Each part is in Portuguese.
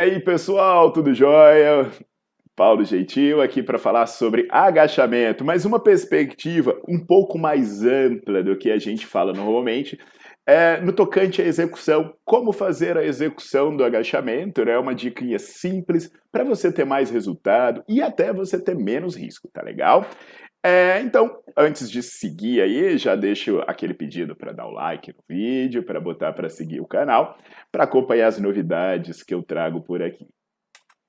Aí, pessoal, tudo jóia? Paulo Gentil aqui para falar sobre agachamento, mas uma perspectiva um pouco mais ampla do que a gente fala normalmente. É, no tocante à execução, como fazer a execução do agachamento, né? Uma dica simples para você ter mais resultado e até você ter menos risco, tá legal? É, então, antes de seguir aí, já deixo aquele pedido para dar o like no vídeo, para botar para seguir o canal, para acompanhar as novidades que eu trago por aqui.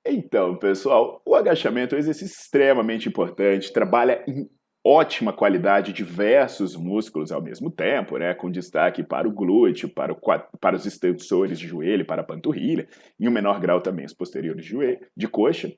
Então, pessoal, o agachamento é um exercício extremamente importante, trabalha em ótima qualidade diversos músculos ao mesmo tempo, né, com destaque para o glúteo, para, o, para os extensores de joelho, para a panturrilha, em um menor grau também os posteriores de, joelho, de coxa.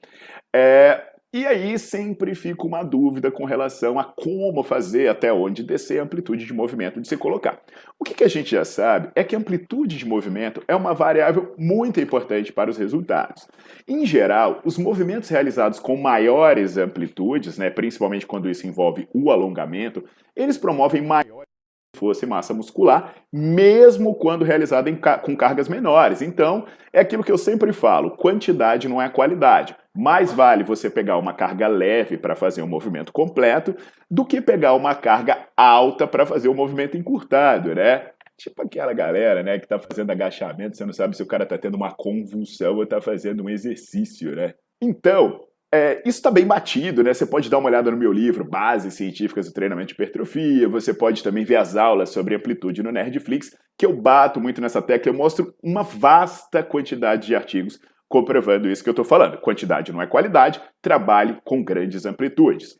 É, e aí sempre fica uma dúvida com relação a como fazer, até onde descer a amplitude de movimento de se colocar. O que, que a gente já sabe é que a amplitude de movimento é uma variável muito importante para os resultados. Em geral, os movimentos realizados com maiores amplitudes, né, principalmente quando isso envolve o alongamento, eles promovem maior força e massa muscular, mesmo quando realizado em, com cargas menores. Então, é aquilo que eu sempre falo: quantidade não é qualidade. Mais vale você pegar uma carga leve para fazer um movimento completo do que pegar uma carga alta para fazer um movimento encurtado, né? Tipo aquela galera, né, que está fazendo agachamento, você não sabe se o cara está tendo uma convulsão ou está fazendo um exercício, né? Então, é, isso está bem batido, né? Você pode dar uma olhada no meu livro, Bases Científicas do Treinamento de Hipertrofia. Você pode também ver as aulas sobre amplitude no Nerdflix, que eu bato muito nessa tecla. Eu mostro uma vasta quantidade de artigos comprovando isso que eu estou falando. Quantidade não é qualidade, trabalhe com grandes amplitudes.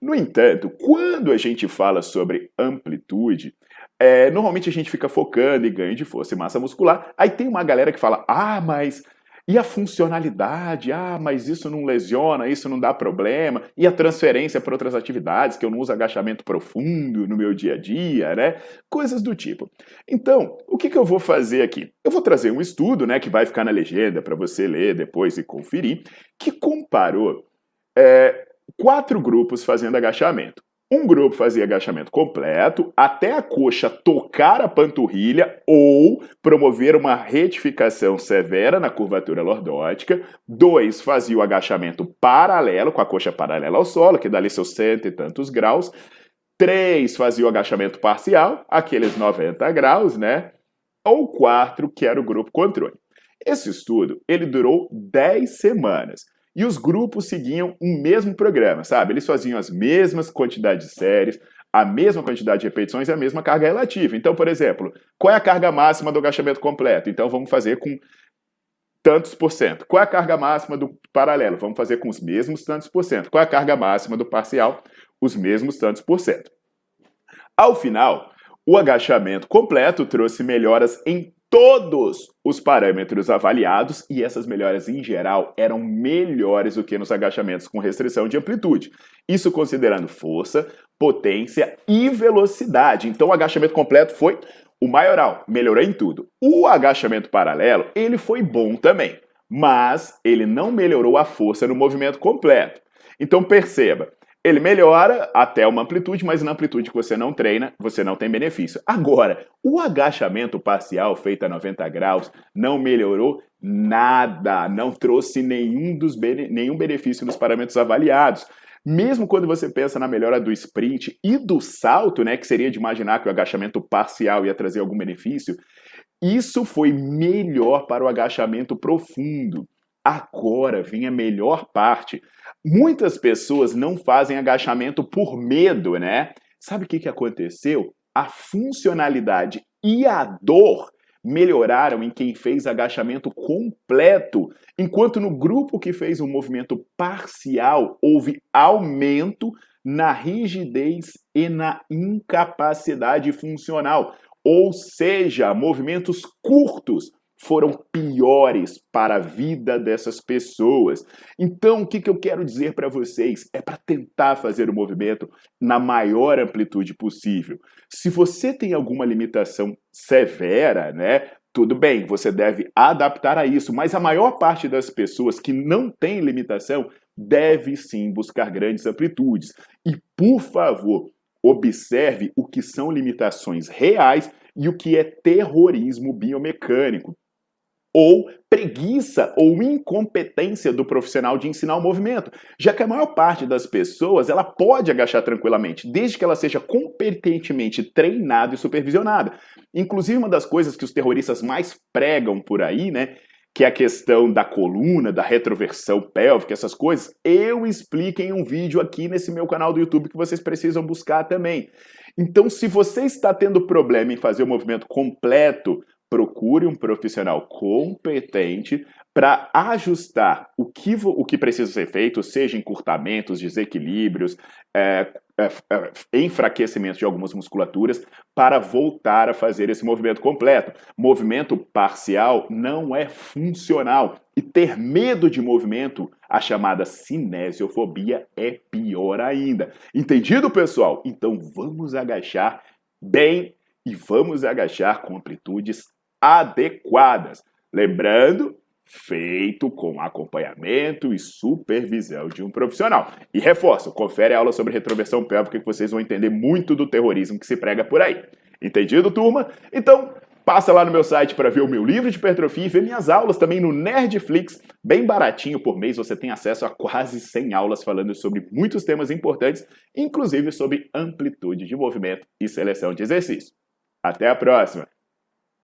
No entanto, quando a gente fala sobre amplitude, é, normalmente a gente fica focando em ganho de força e massa muscular. Aí tem uma galera que fala: ah, mas e a funcionalidade? Ah, mas isso não lesiona, isso não dá problema. E a transferência para outras atividades, que eu não uso agachamento profundo no meu dia a dia, né? Coisas do tipo. Então, o que, que eu vou fazer aqui? Eu vou trazer um estudo, né, que vai ficar na legenda para você ler depois e conferir, que comparou é, quatro grupos fazendo agachamento. Um grupo fazia agachamento completo até a coxa tocar a panturrilha ou promover uma retificação severa na curvatura lordótica. Dois fazia o agachamento paralelo, com a coxa paralela ao solo, que dá ali seus cento e tantos graus. Três fazia o agachamento parcial, aqueles 90 graus, né? Ou quatro, que era o grupo controle. Esse estudo ele durou 10 semanas. E os grupos seguiam o mesmo programa, sabe? Eles faziam as mesmas quantidades de séries, a mesma quantidade de repetições e a mesma carga relativa. Então, por exemplo, qual é a carga máxima do agachamento completo? Então, vamos fazer com tantos por cento. Qual é a carga máxima do paralelo? Vamos fazer com os mesmos tantos por cento. Qual é a carga máxima do parcial? Os mesmos tantos por cento. Ao final, o agachamento completo trouxe melhoras em todos os parâmetros avaliados e essas melhoras em geral eram melhores do que nos agachamentos com restrição de amplitude. Isso considerando força, potência e velocidade. Então o agachamento completo foi o maioral, melhorou em tudo. O agachamento paralelo, ele foi bom também, mas ele não melhorou a força no movimento completo. Então perceba, ele melhora até uma amplitude, mas na amplitude que você não treina, você não tem benefício. Agora, o agachamento parcial feito a 90 graus não melhorou nada, não trouxe nenhum, dos bene nenhum benefício nos parâmetros avaliados. Mesmo quando você pensa na melhora do sprint e do salto, né, que seria de imaginar que o agachamento parcial ia trazer algum benefício, isso foi melhor para o agachamento profundo. Agora vem a melhor parte. Muitas pessoas não fazem agachamento por medo, né? Sabe o que, que aconteceu? A funcionalidade e a dor melhoraram em quem fez agachamento completo, enquanto no grupo que fez um movimento parcial houve aumento na rigidez e na incapacidade funcional, ou seja, movimentos curtos foram piores para a vida dessas pessoas. Então, o que, que eu quero dizer para vocês é para tentar fazer o movimento na maior amplitude possível. Se você tem alguma limitação severa, né? Tudo bem, você deve adaptar a isso, mas a maior parte das pessoas que não tem limitação deve sim buscar grandes amplitudes. E, por favor, observe o que são limitações reais e o que é terrorismo biomecânico ou preguiça ou incompetência do profissional de ensinar o movimento, já que a maior parte das pessoas ela pode agachar tranquilamente, desde que ela seja competentemente treinada e supervisionada. Inclusive uma das coisas que os terroristas mais pregam por aí, né, que é a questão da coluna, da retroversão pélvica, essas coisas, eu explico em um vídeo aqui nesse meu canal do YouTube que vocês precisam buscar também. Então, se você está tendo problema em fazer o movimento completo, procure um profissional competente para ajustar o que, o que precisa ser feito, seja encurtamentos, desequilíbrios, é, é, é, enfraquecimento de algumas musculaturas, para voltar a fazer esse movimento completo. Movimento parcial não é funcional. E ter medo de movimento, a chamada cinesiofobia, é pior ainda. Entendido, pessoal? Então vamos agachar bem e vamos agachar com amplitudes adequadas. Lembrando, feito com acompanhamento e supervisão de um profissional. E reforço, confere a aula sobre retroversão pélvica que vocês vão entender muito do terrorismo que se prega por aí. Entendido, turma? Então, passa lá no meu site para ver o meu livro de hipertrofia e ver minhas aulas também no Nerdflix, bem baratinho por mês, você tem acesso a quase 100 aulas falando sobre muitos temas importantes, inclusive sobre amplitude de movimento e seleção de exercício. Até a próxima!